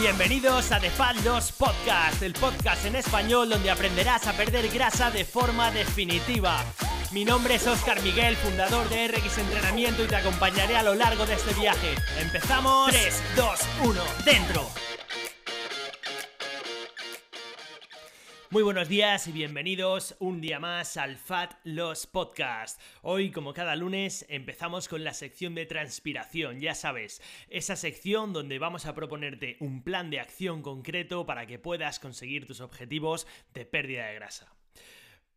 Bienvenidos a The Fat Loss Podcast, el podcast en español donde aprenderás a perder grasa de forma definitiva. Mi nombre es Oscar Miguel, fundador de RX Entrenamiento y te acompañaré a lo largo de este viaje. Empezamos. 3, 2, 1, dentro. Muy buenos días y bienvenidos un día más al Fat Loss Podcast. Hoy, como cada lunes, empezamos con la sección de transpiración, ya sabes, esa sección donde vamos a proponerte un plan de acción concreto para que puedas conseguir tus objetivos de pérdida de grasa.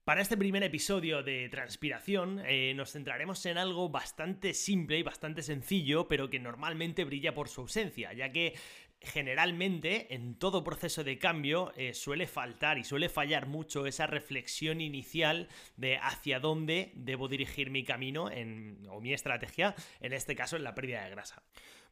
Para este primer episodio de Transpiración eh, nos centraremos en algo bastante simple y bastante sencillo, pero que normalmente brilla por su ausencia, ya que generalmente en todo proceso de cambio eh, suele faltar y suele fallar mucho esa reflexión inicial de hacia dónde debo dirigir mi camino o mi estrategia, en este caso en la pérdida de grasa.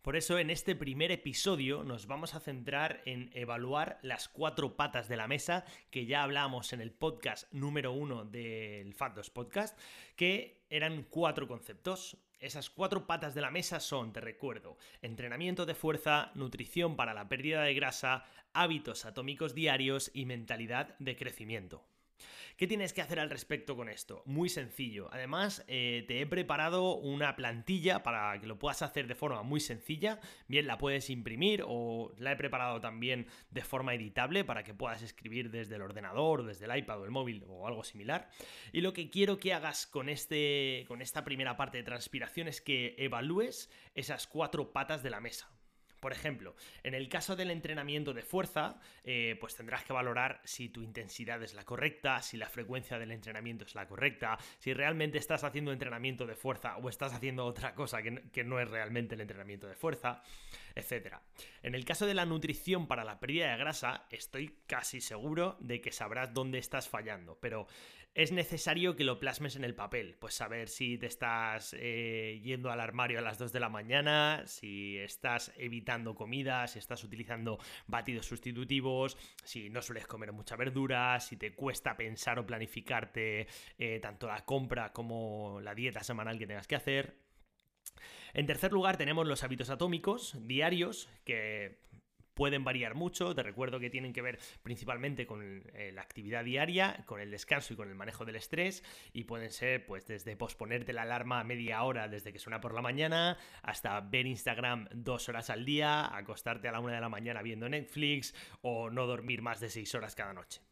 Por eso en este primer episodio nos vamos a centrar en evaluar las cuatro patas de la mesa que ya hablamos en el podcast número uno del Fat Podcast, que eran cuatro conceptos. Esas cuatro patas de la mesa son, te recuerdo, entrenamiento de fuerza, nutrición para la pérdida de grasa, hábitos atómicos diarios y mentalidad de crecimiento. ¿Qué tienes que hacer al respecto con esto? Muy sencillo. Además, eh, te he preparado una plantilla para que lo puedas hacer de forma muy sencilla. Bien, la puedes imprimir o la he preparado también de forma editable para que puedas escribir desde el ordenador, desde el iPad o el móvil o algo similar. Y lo que quiero que hagas con, este, con esta primera parte de transpiración es que evalúes esas cuatro patas de la mesa. Por ejemplo, en el caso del entrenamiento de fuerza, eh, pues tendrás que valorar si tu intensidad es la correcta, si la frecuencia del entrenamiento es la correcta, si realmente estás haciendo entrenamiento de fuerza o estás haciendo otra cosa que, que no es realmente el entrenamiento de fuerza, etc. En el caso de la nutrición para la pérdida de grasa, estoy casi seguro de que sabrás dónde estás fallando, pero es necesario que lo plasmes en el papel, pues saber si te estás eh, yendo al armario a las 2 de la mañana, si estás evitando comida, si estás utilizando batidos sustitutivos, si no sueles comer mucha verdura, si te cuesta pensar o planificarte eh, tanto la compra como la dieta semanal que tengas que hacer. En tercer lugar tenemos los hábitos atómicos diarios, que pueden variar mucho. Te recuerdo que tienen que ver principalmente con eh, la actividad diaria, con el descanso y con el manejo del estrés. Y pueden ser, pues, desde posponerte la alarma a media hora desde que suena por la mañana, hasta ver Instagram dos horas al día, acostarte a la una de la mañana viendo Netflix o no dormir más de seis horas cada noche.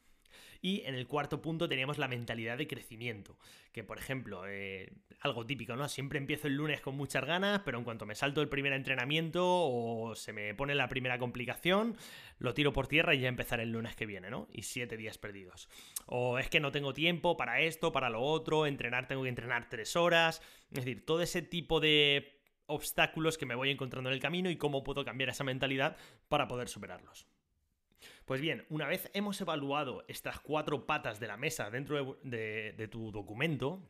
Y en el cuarto punto teníamos la mentalidad de crecimiento, que por ejemplo, eh, algo típico, ¿no? Siempre empiezo el lunes con muchas ganas, pero en cuanto me salto el primer entrenamiento o se me pone la primera complicación, lo tiro por tierra y ya empezaré el lunes que viene, ¿no? Y siete días perdidos. O es que no tengo tiempo para esto, para lo otro, entrenar tengo que entrenar tres horas, es decir, todo ese tipo de obstáculos que me voy encontrando en el camino y cómo puedo cambiar esa mentalidad para poder superarlos. Pues bien, una vez hemos evaluado estas cuatro patas de la mesa dentro de, tu documento,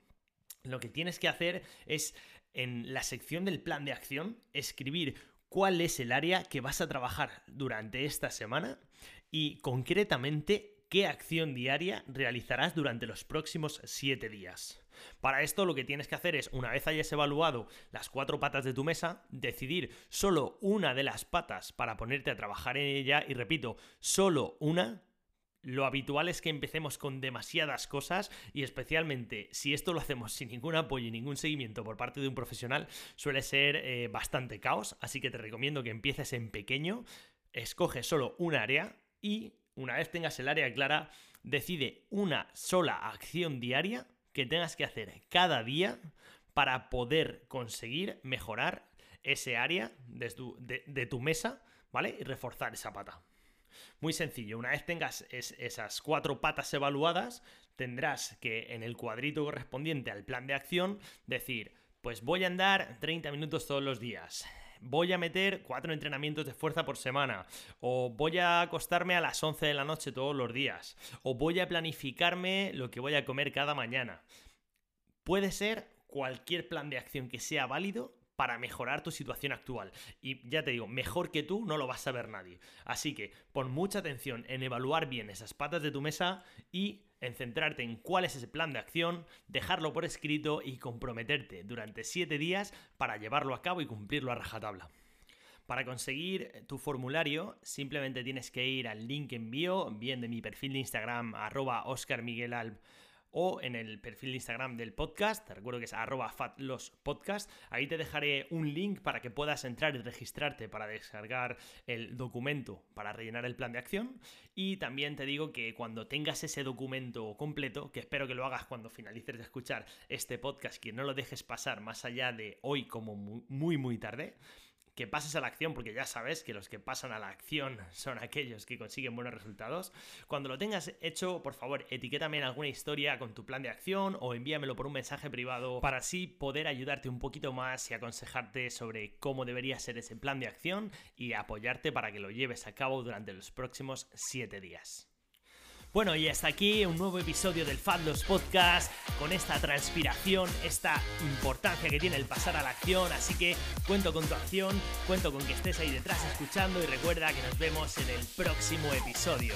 lo que tienes que hacer es en la sección del plan de acción escribir cuál es el área que vas a trabajar durante esta semana y concretamente qué acción diaria realizarás durante los próximos 7 días. Para esto lo que tienes que hacer es, una vez hayas evaluado las cuatro patas de tu mesa, decidir solo una de las patas para ponerte a trabajar en ella. Y repito, solo una. Lo habitual es que empecemos con demasiadas cosas y especialmente si esto lo hacemos sin ningún apoyo y ningún seguimiento por parte de un profesional suele ser eh, bastante caos, así que te recomiendo que empieces en pequeño, escoge solo un área y una vez tengas el área clara, decide una sola acción diaria que tengas que hacer cada día para poder conseguir mejorar ese área de tu, mesa, ¿vale? Y reforzar esa pata. Muy sencillo, una vez tengas esas cuatro patas evaluadas, tendrás que en el cuadrito correspondiente al plan de acción decir, pues voy a andar 30 minutos todos los días, voy a meter cuatro entrenamientos de fuerza por semana, o voy a acostarme a las 11 de la noche todos los días, o voy a planificarme lo que voy a comer cada mañana. Puede ser cualquier plan de acción que sea válido para mejorar tu situación actual. Y ya te digo, mejor que tú no lo va a saber nadie. Así que pon mucha atención en evaluar bien esas patas de tu mesa y en centrarte en cuál es ese plan de acción, dejarlo por escrito y comprometerte durante 7 días para llevarlo a cabo y cumplirlo a rajatabla. Para conseguir tu formulario, simplemente tienes que ir al link envío, bien de mi perfil de Instagram, arroba oscarmiguelalb o en el perfil de Instagram del podcast, te recuerdo que es arroba fatlospodcast, ahí te dejaré un link para que puedas entrar y registrarte para descargar el documento para rellenar el plan de acción. Y también te digo que cuando tengas ese documento completo, que espero que lo hagas cuando finalices de escuchar este podcast, que no lo dejes pasar más allá de hoy como muy muy tarde, que pases a la acción, porque ya sabes que los que pasan a la acción son aquellos que consiguen buenos resultados. Cuando lo tengas hecho, por favor, etiquétame en alguna historia con tu plan de acción o envíamelo por un mensaje privado para así poder ayudarte un poquito más y aconsejarte sobre cómo debería ser ese plan de acción y apoyarte para que lo lleves a cabo durante los próximos 7 días. Bueno, y hasta aquí un nuevo episodio del Fablos Podcast con esta transpiración, esta importancia que tiene el pasar a la acción. Así que cuento con tu acción, cuento con que estés ahí detrás escuchando y recuerda que nos vemos en el próximo episodio.